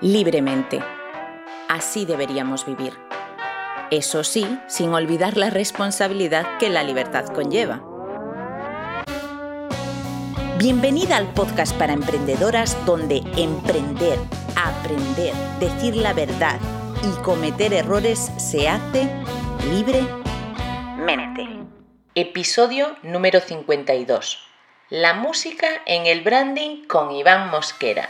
libremente. Así deberíamos vivir. Eso sí, sin olvidar la responsabilidad que la libertad conlleva. Bienvenida al podcast para emprendedoras donde emprender, aprender, decir la verdad y cometer errores se hace libremente. Episodio número 52. La música en el branding con Iván Mosquera.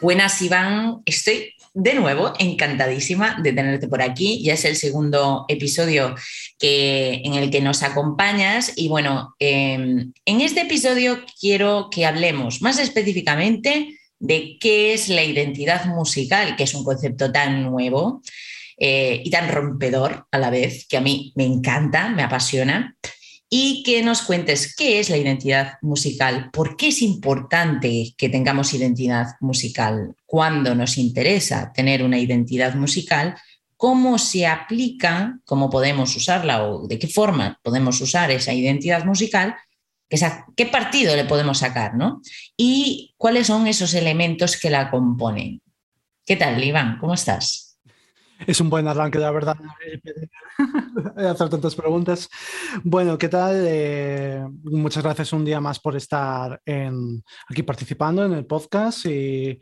Buenas, Iván. Estoy de nuevo encantadísima de tenerte por aquí. Ya es el segundo episodio que, en el que nos acompañas. Y bueno, em, en este episodio quiero que hablemos más específicamente de qué es la identidad musical, que es un concepto tan nuevo eh, y tan rompedor a la vez, que a mí me encanta, me apasiona y que nos cuentes qué es la identidad musical, por qué es importante que tengamos identidad musical, cuándo nos interesa tener una identidad musical, cómo se aplica, cómo podemos usarla o de qué forma podemos usar esa identidad musical, qué partido le podemos sacar, ¿no? Y cuáles son esos elementos que la componen. ¿Qué tal, Iván? ¿Cómo estás? Es un buen arranque, la verdad, hacer tantas preguntas. Bueno, ¿qué tal? Eh, muchas gracias un día más por estar aquí participando en el podcast y,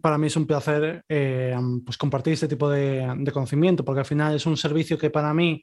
para mí es un placer eh, pues compartir este tipo de, de, conocimiento porque al final es un servicio que para mí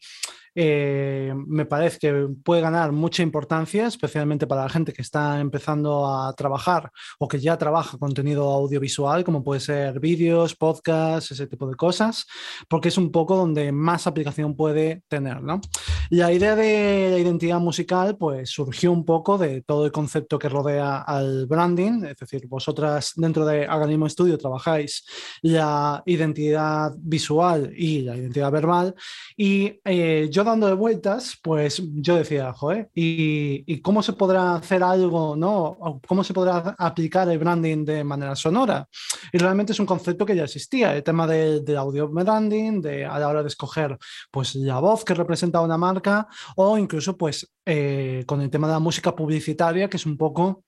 eh, me parece que puede ganar mucha importancia, especialmente para la gente que está empezando a trabajar o que ya trabaja contenido audiovisual, como puede ser vídeos, podcasts, ese tipo de cosas, porque es un poco donde más aplicación puede tener. ¿no? La idea de la identidad musical pues surgió un poco de todo el concepto que rodea al branding, es decir, vosotras dentro de Organismo Studio trabajáis la identidad visual y la identidad verbal y eh, yo dando de vueltas, pues yo decía, joder, ¿y, cómo se podrá hacer algo, no? ¿Cómo se podrá aplicar el branding de manera sonora? Y realmente es un concepto que ya existía, el tema del de audio branding, de a la hora de escoger pues la voz que representa una marca o incluso pues eh, con el tema de la música publicitaria, que es un poco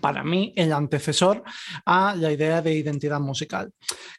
para mí el antecesor a la idea de identidad musical.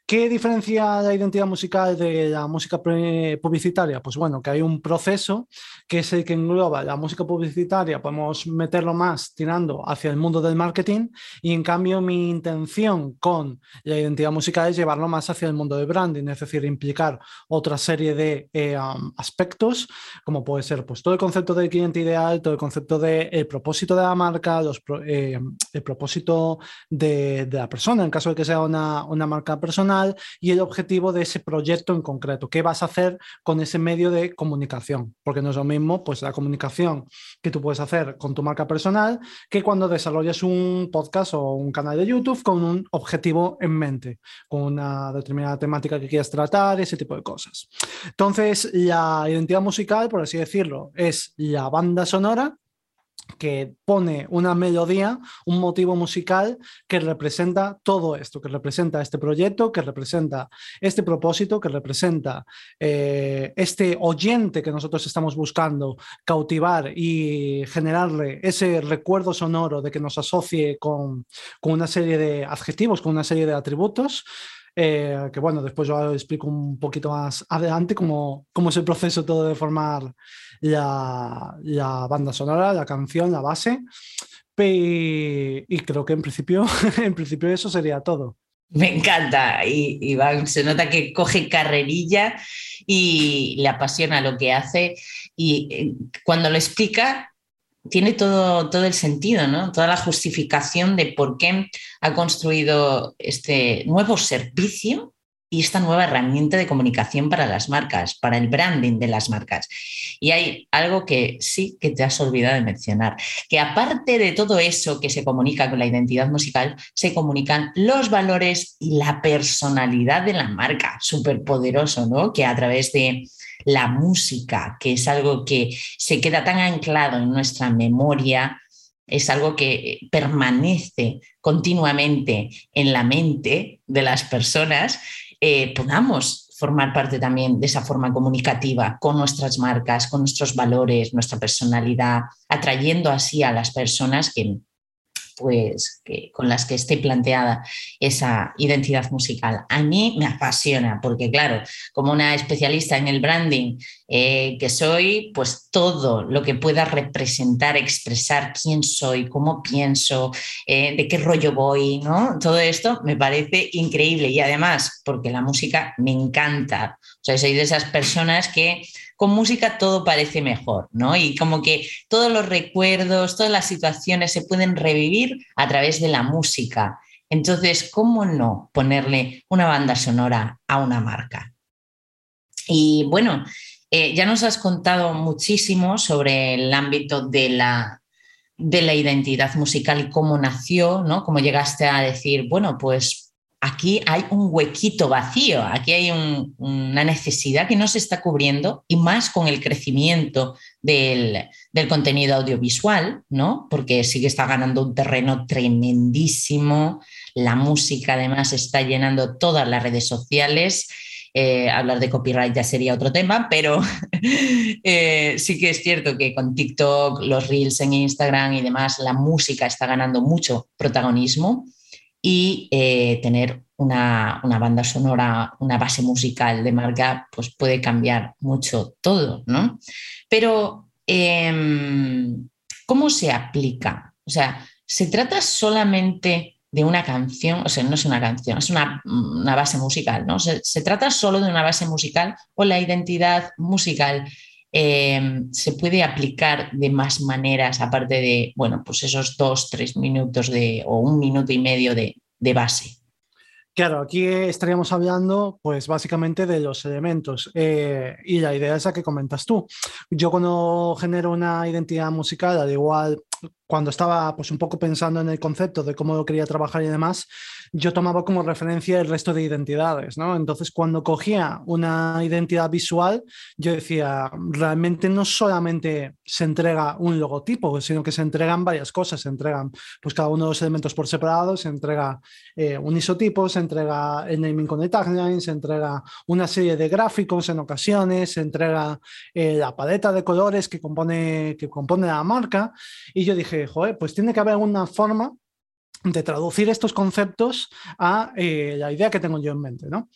¿Qué diferencia la identidad musical de la música publicitaria? Pues bueno, que hay un proceso que es el que engloba la música publicitaria, podemos meterlo más tirando hacia el mundo del marketing y en cambio mi intención con la identidad musical es llevarlo más hacia el mundo del branding, es decir, implicar otra serie de eh, aspectos como puede ser pues todo el concepto del cliente ideal, todo el concepto del propósito de la marca, los, eh, el propósito de, la persona, en caso de que sea una, una, marca personal, y el objetivo de ese proyecto en concreto. ¿Qué vas a hacer con ese medio de comunicación? Porque no es lo mismo pues, la comunicación que tú puedes hacer con tu marca personal que cuando desarrollas un podcast o un canal de YouTube con un objetivo en mente, con una determinada temática que quieras tratar, ese tipo de cosas. Entonces, la identidad musical, por así decirlo, es la banda sonora que pone una melodía, un motivo musical que representa todo esto, que representa este proyecto, que representa este propósito, que representa eh, este oyente que nosotros estamos buscando cautivar y generarle ese recuerdo sonoro de que nos asocie con, una serie de adjetivos, con una serie de atributos. Eh, que bueno, después yo explico un poquito más adelante cómo, cómo es el proceso todo de formar la, banda sonora, la canción, la base. Y, creo que en principio, en principio eso sería todo. Me encanta, y se nota que coge carrerilla y le apasiona lo que hace y eh, cuando lo explica tiene todo, todo el sentido, ¿no? toda la justificación de por qué ha construido este nuevo servicio y esta nueva herramienta de comunicación para las marcas, para el branding de las marcas. Y hay algo que sí que te has olvidado de mencionar, que aparte de todo eso que se comunica con la identidad musical, se comunican los valores y la personalidad de la marca, súper poderoso, ¿no? Que a través de la música, que es algo que se queda tan anclado en nuestra memoria, es algo que permanece continuamente en la mente de las personas eh, podamos formar parte también de esa forma comunicativa con nuestras marcas, con nuestros valores, nuestra personalidad, atrayendo así a las personas que, pues, con las que esté planteada esa identidad musical. A mí me apasiona porque, claro, como una especialista en el branding eh, que soy, pues todo lo que pueda representar, expresar quién soy, cómo pienso, eh, de qué rollo voy, ¿no? Todo esto me parece increíble y además porque la música me encanta. O sea, soy de esas personas que con música todo parece mejor, ¿no? Y como que todos los recuerdos, todas las situaciones se pueden revivir a través de la música. Entonces, ¿cómo no ponerle una banda sonora a una marca? Y bueno, eh, ya nos has contado muchísimo sobre el ámbito de la, de la identidad musical y cómo nació, ¿no? Cómo llegaste a decir, bueno, pues aquí hay un huequito vacío, aquí hay una necesidad que no se está cubriendo y más con el crecimiento del, contenido audiovisual, ¿no? Porque sí que está ganando un terreno tremendísimo, la música además está llenando todas las redes sociales. Eh, hablar de copyright ya sería otro tema, pero eh, sí que es cierto que con TikTok, los reels en Instagram y demás, la música está ganando mucho protagonismo y eh, tener una, banda sonora, una base musical de marca, pues puede cambiar mucho todo, ¿no? Pero, em, ¿cómo se aplica? O sea, ¿se trata solamente de una canción? O sea, no es una canción, es una, base musical, ¿no? ¿Se, ¿Se, trata solo de una base musical o la identidad musical em, se puede aplicar de más maneras, aparte de, bueno, pues esos dos, tres minutos de, o un minuto y medio de, de base. Claro, aquí estaríamos hablando, pues básicamente de los elementos eh, y la idea es la que comentas tú. Yo cuando genero una identidad musical, al igual cuando estaba pues un poco pensando en el concepto de cómo quería trabajar y demás, yo tomaba como referencia el resto de identidades, ¿no? Entonces, cuando cogía una identidad visual, yo decía, realmente no solamente se entrega un logotipo, sino que se entregan varias cosas, se entregan pues cada uno de los elementos por separado, se entrega eh, un isotipo, se entrega el naming con el tagline, se entrega una serie de gráficos en ocasiones, se entrega eh, la paleta de colores que compone, que compone la marca, y yo dije, joder, pues tiene que haber alguna forma de traducir estos conceptos a eh, la idea que tengo yo en mente, ¿no?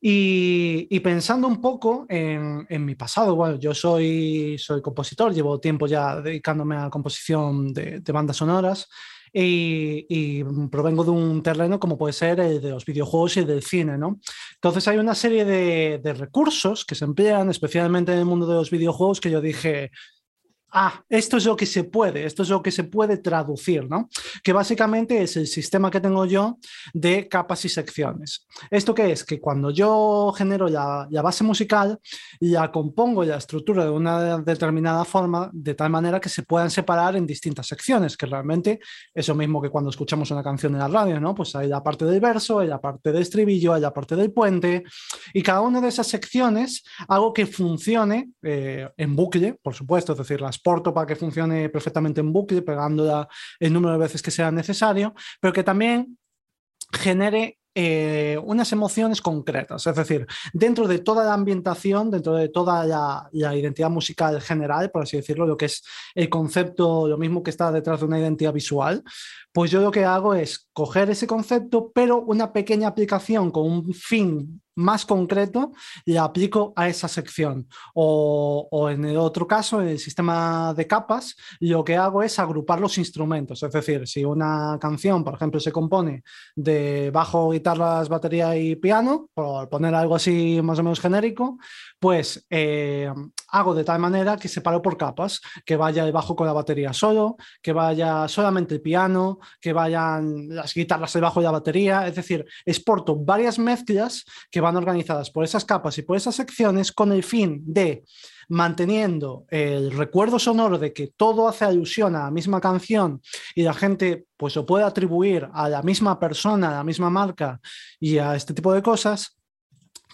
Y, pensando un poco en, mi pasado, bueno, yo soy, compositor, llevo tiempo ya dedicándome a la composición de, bandas sonoras y, provengo de un terreno como puede ser el de los videojuegos y del cine, ¿no? Entonces hay una serie de recursos que se emplean especialmente en el mundo de los videojuegos que yo dije, ah, esto es lo que se puede, esto es lo que se puede traducir, ¿no? Que básicamente es el sistema que tengo yo de capas y secciones. ¿Esto qué es? Que cuando yo genero la, base musical, la compongo la estructura de una determinada forma, de tal manera que se puedan separar en distintas secciones, que realmente es lo mismo que cuando escuchamos una canción en la radio, ¿no? Pues hay la parte del verso, hay la parte del estribillo, hay la parte del puente, y cada una de esas secciones hago que funcione eh, en bucle, por supuesto, es decir, las para que funcione perfectamente en bucle, pegándola el número de veces que sea necesario, pero que también genere eh, unas emociones concretas. Es decir, dentro de toda la ambientación, dentro de toda la, la, identidad musical general, por así decirlo, lo que es el concepto, lo mismo que está detrás de una identidad visual, pues yo lo que hago es coger ese concepto, pero una pequeña aplicación con un fin más concreto le aplico a esa sección. O, en el otro caso, en el sistema de capas, lo que hago es agrupar los instrumentos. Es decir, si una canción, por ejemplo, se compone de bajo, guitarras, batería y piano, por poner algo así más o menos genérico, pues eh, hago de tal manera que separo por capas, que vaya el bajo con la batería solo, que vaya solamente el piano, que vayan las guitarras debajo de la batería, es decir, exporto varias mezclas que van organizadas por esas capas y por esas secciones con el fin de manteniendo el recuerdo sonoro de que todo hace alusión a la misma canción y la gente pues lo puede atribuir a la misma persona, a la misma marca y a este tipo de cosas,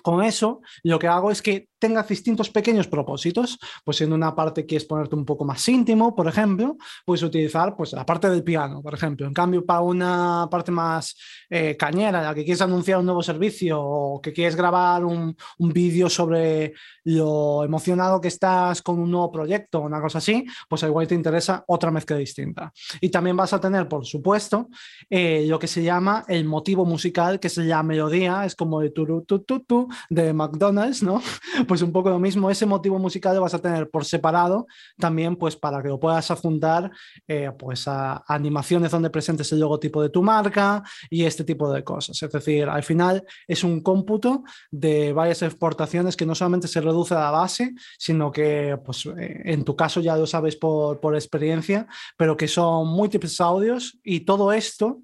con eso lo que hago es que tenga distintos pequeños propósitos. Pues en una parte quieres ponerte un poco más íntimo, por ejemplo, puedes utilizar pues, la parte del piano, por ejemplo. En cambio, para una parte más eh, cañera, la que quieres anunciar un nuevo servicio o que quieres grabar un, un vídeo sobre lo emocionado que estás con un nuevo proyecto o una cosa así, pues igual te interesa otra mezcla distinta. Y también vas a tener, por supuesto, eh, lo que se llama el motivo musical, que se llama melodía, es como de tu, tu, tu, tu, de McDonald's, ¿no? Pues un poco lo mismo, ese motivo musical lo vas a tener por separado también, pues para que lo puedas adjuntar eh, pues a animaciones donde presentes el logotipo de tu marca y este tipo de cosas. Es decir, al final es un cómputo de varias exportaciones que no solamente se reduce a la base, sino que pues, eh, en tu caso ya lo sabes por, por experiencia, pero que son múltiples audios y todo esto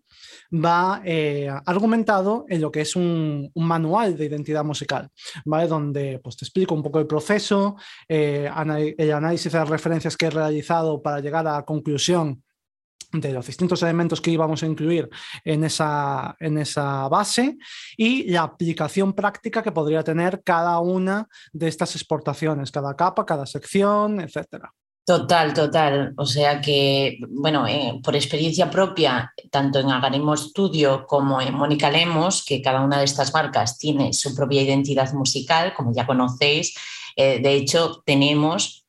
va eh, argumentado en lo que es un, manual de identidad musical, ¿vale? Donde pues, te explico un poco el proceso, eh, el análisis de las referencias que he realizado para llegar a la conclusión de los distintos elementos que íbamos a incluir en esa, en esa base y la aplicación práctica que podría tener cada una de estas exportaciones, cada capa, cada sección, etcétera. Total, total. O sea que, bueno, eh, por experiencia propia, tanto en Agarimo Studio como en Mónica Lemos, que cada una de estas marcas tiene su propia identidad musical, como ya conocéis, eh, de hecho tenemos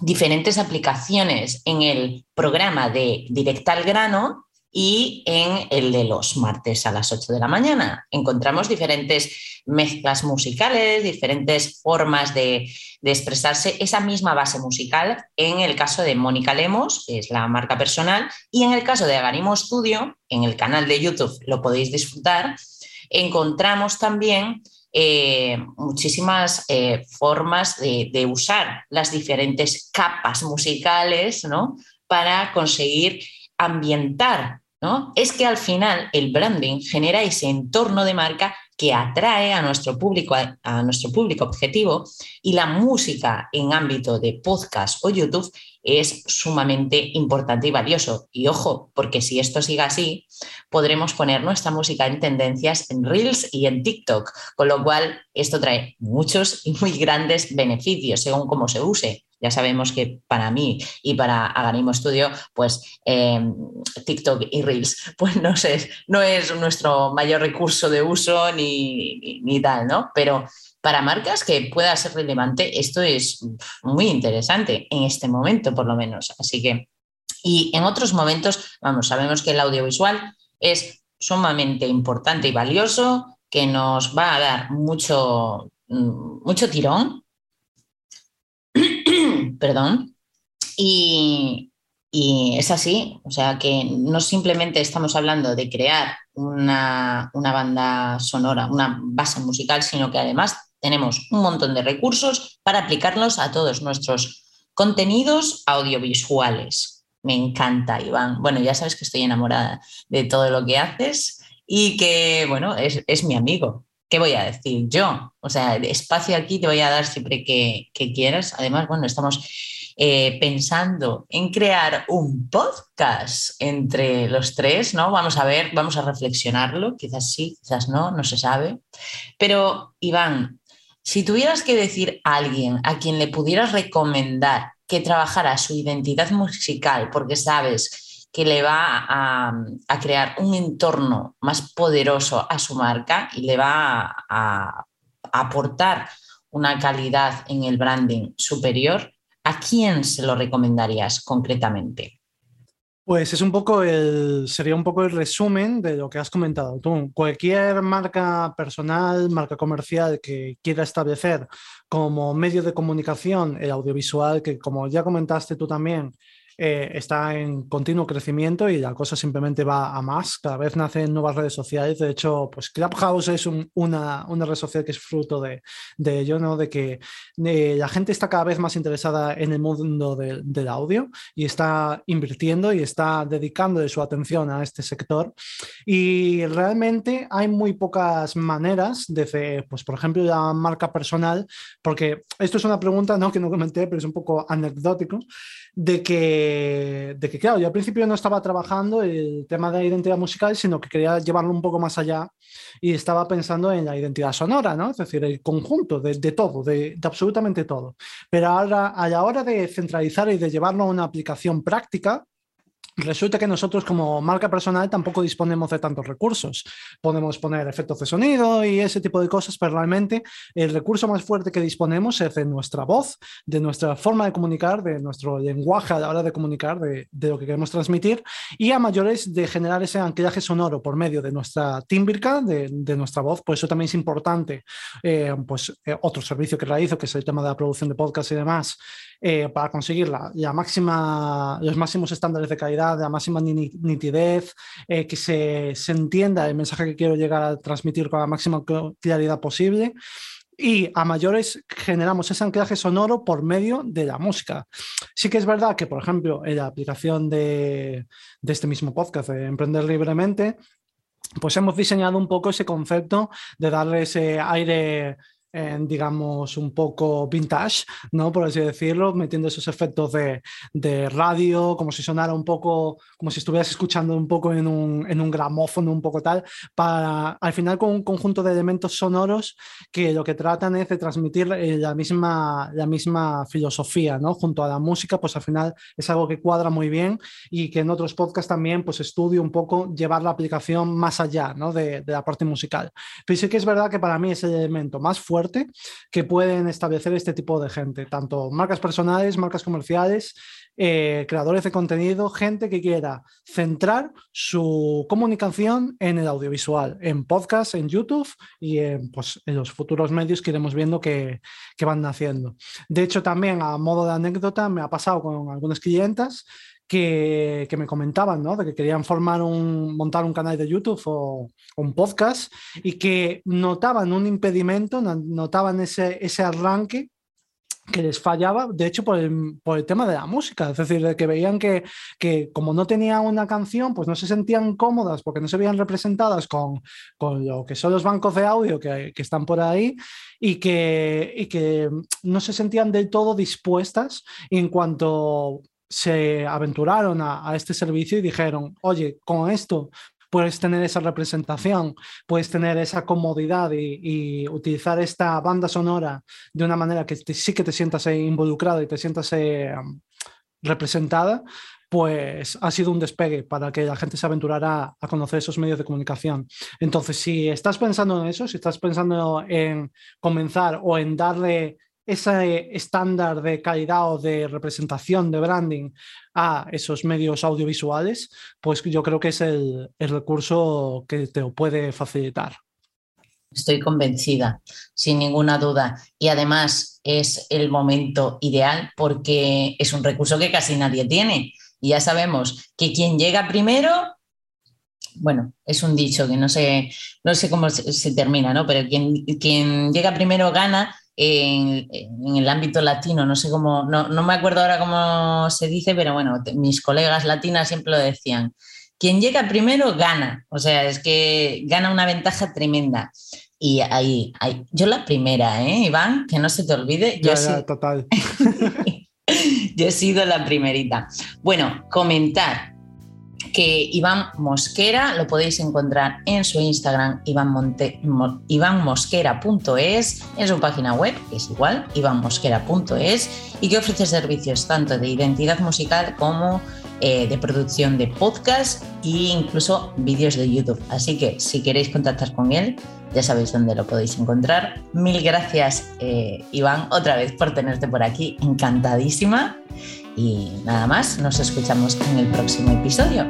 diferentes aplicaciones en el programa de Directa al Grano y en el de los martes a las 8 de la mañana. Encontramos diferentes mezclas musicales, diferentes formas de, expresarse esa misma base musical en el caso de Mónica Lemos, que es la marca personal, y en el caso de Agarimo Studio, en el canal de YouTube lo podéis disfrutar, encontramos también eh, muchísimas eh, formas de, de, usar las diferentes capas musicales ¿no? para conseguir ambientar. ¿No? Es que al final el branding genera ese entorno de marca que atrae a nuestro público, a, a nuestro público objetivo y la música en ámbito de podcast o YouTube es sumamente importante y valioso. Y ojo, porque si esto sigue así, podremos poner nuestra música en tendencias en Reels y en TikTok, con lo cual esto trae muchos y muy grandes beneficios según cómo se use. Ya sabemos que para mí y para Agarimo Studio, pues eh, TikTok y Reels, pues no, no es nuestro mayor recurso de uso ni, ni, ni tal, ¿no? Pero para marcas que pueda ser relevante, esto es muy interesante en este momento, por lo menos. Así que, y en otros momentos, vamos, sabemos que el audiovisual es sumamente importante y valioso, que nos va a dar mucho, mucho tirón. Perdón. Y, y, es así, o sea que no simplemente estamos hablando de crear una, una banda sonora, una base musical, sino que además tenemos un montón de recursos para aplicarlos a todos nuestros contenidos audiovisuales. Me encanta, Iván. Bueno, ya sabes que estoy enamorada de todo lo que haces y que, bueno, es, es mi amigo. ¿Qué voy a decir yo? O sea, espacio aquí te voy a dar siempre que, que quieras. Además, bueno, estamos eh, pensando en crear un podcast entre los tres, ¿no? Vamos a ver, vamos a reflexionarlo. Quizás sí, quizás no, no se sabe. Pero, Iván, si tuvieras que decir a alguien a quien le pudieras recomendar que trabajara su identidad musical porque sabes que le va a, crear un entorno más poderoso a su marca y le va a, a aportar una calidad en el branding superior, ¿a quién se lo recomendarías concretamente? Pues es un poco el, sería un poco el resumen de lo que has comentado tú. Cualquier marca personal, marca comercial que quiera establecer como medio de comunicación el audiovisual, que como ya comentaste tú también, eh, está en continuo crecimiento y la cosa simplemente va a más. Cada vez nacen nuevas redes sociales. De hecho, pues Clubhouse es un, una, una, red social que es fruto de, de ello, ¿no? De que eh, la gente está cada vez más interesada en el mundo de, del audio y está invirtiendo y está dedicando su atención a este sector. Y realmente hay muy pocas maneras de, pues por ejemplo, la marca personal, porque esto es una pregunta ¿no? que no comenté, pero es un poco anecdótico, de que que, de que, claro, yo al principio no estaba trabajando el tema de la identidad musical, sino que quería llevarlo un poco más allá y estaba pensando en la identidad sonora, ¿no? Es decir, el conjunto de, de todo, de, de, absolutamente todo. Pero ahora, a la hora de centralizar y de llevarlo a una aplicación práctica, Resulta que nosotros como marca personal tampoco disponemos de tantos recursos. Podemos poner efectos de sonido y ese tipo de cosas, pero realmente el recurso más fuerte que disponemos es de nuestra voz, de nuestra forma de comunicar, de nuestro lenguaje a la hora de comunicar, de, de lo que queremos transmitir y a mayores de generar ese anclaje sonoro por medio de nuestra tímbrica, de, de nuestra voz. Por eso también es importante eh, pues, eh, otro servicio que realizo, que es el tema de la producción de podcast y demás, eh, para conseguir la, la, máxima, los máximos estándares de calidad, la máxima nitidez, eh, que se, se, entienda el mensaje que quiero llegar a transmitir con la máxima claridad posible. Y a mayores generamos ese anclaje sonoro por medio de la música. Sí que es verdad que, por ejemplo, en la aplicación de, de este mismo podcast, de Emprender Libremente, pues hemos diseñado un poco ese concepto de darle ese aire en, digamos, un poco vintage, ¿no? Por así decirlo, metiendo esos efectos de, de, radio, como si sonara un poco, como si estuvieras escuchando un poco en un, en un gramófono, un poco tal, para al final con un conjunto de elementos sonoros que lo que tratan es de transmitir la misma, la misma filosofía, ¿no? Junto a la música, pues al final es algo que cuadra muy bien y que en otros podcasts también, pues estudio un poco llevar la aplicación más allá, ¿no? De, de la parte musical. Pero sí que es verdad que para mí es el elemento más fuerte que pueden establecer este tipo de gente, tanto marcas personales, marcas comerciales, eh, creadores de contenido, gente que quiera centrar su comunicación en el audiovisual, en podcast, en YouTube y en, pues, en los futuros medios que iremos viendo que, que van naciendo. De hecho, también a modo de anécdota, me ha pasado con algunas clientas que, que, me comentaban, ¿no? De que querían formar un, montar un canal de YouTube o, un podcast y que notaban un impedimento, notaban ese, ese arranque que les fallaba, de hecho, por el, por el, tema de la música, es decir, de que veían que, que, como no tenía una canción, pues no se sentían cómodas porque no se veían representadas con, con lo que son los bancos de audio que, que están por ahí y que, y que no se sentían del todo dispuestas en cuanto se aventuraron a, este servicio y dijeron, oye, con esto puedes tener esa representación, puedes tener esa comodidad y, y utilizar esta banda sonora de una manera que te, sí que te sientas involucrado y te sientas eh, representada, pues ha sido un despegue para que la gente se aventurara a conocer esos medios de comunicación. Entonces, si estás pensando en eso, si estás pensando en comenzar o en darle ese estándar de calidad o de representación, de branding a esos medios audiovisuales, pues yo creo que es el, el recurso que te puede facilitar. Estoy convencida, sin ninguna duda. Y además es el momento ideal porque es un recurso que casi nadie tiene. Y ya sabemos que quien llega primero, bueno, es un dicho que no sé, no sé cómo se, termina, ¿no? Pero quien llega primero gana en, en, el ámbito latino, no sé cómo, no, no, me acuerdo ahora cómo se dice, pero bueno, mis colegas latinas siempre lo decían. Quien llega primero gana, o sea, es que gana una ventaja tremenda. Y ahí, ahí yo la primera, ¿eh, Iván? Que no se te olvide. Ya, yo ya, total. yo he sido la primerita. Bueno, comentar que Iván Mosquera lo podéis encontrar en su Instagram ivanmosquera.es, en su página web, que es igual, ivanmosquera.es, y que ofrece servicios tanto de identidad musical como eh, de producción de podcast e incluso vídeos de YouTube. Así que si queréis contactar con él, ya sabéis dónde lo podéis encontrar. Mil gracias, eh, Iván, otra vez por tenerte por aquí. Encantadísima. Y nada más, nos escuchamos en el próximo episodio.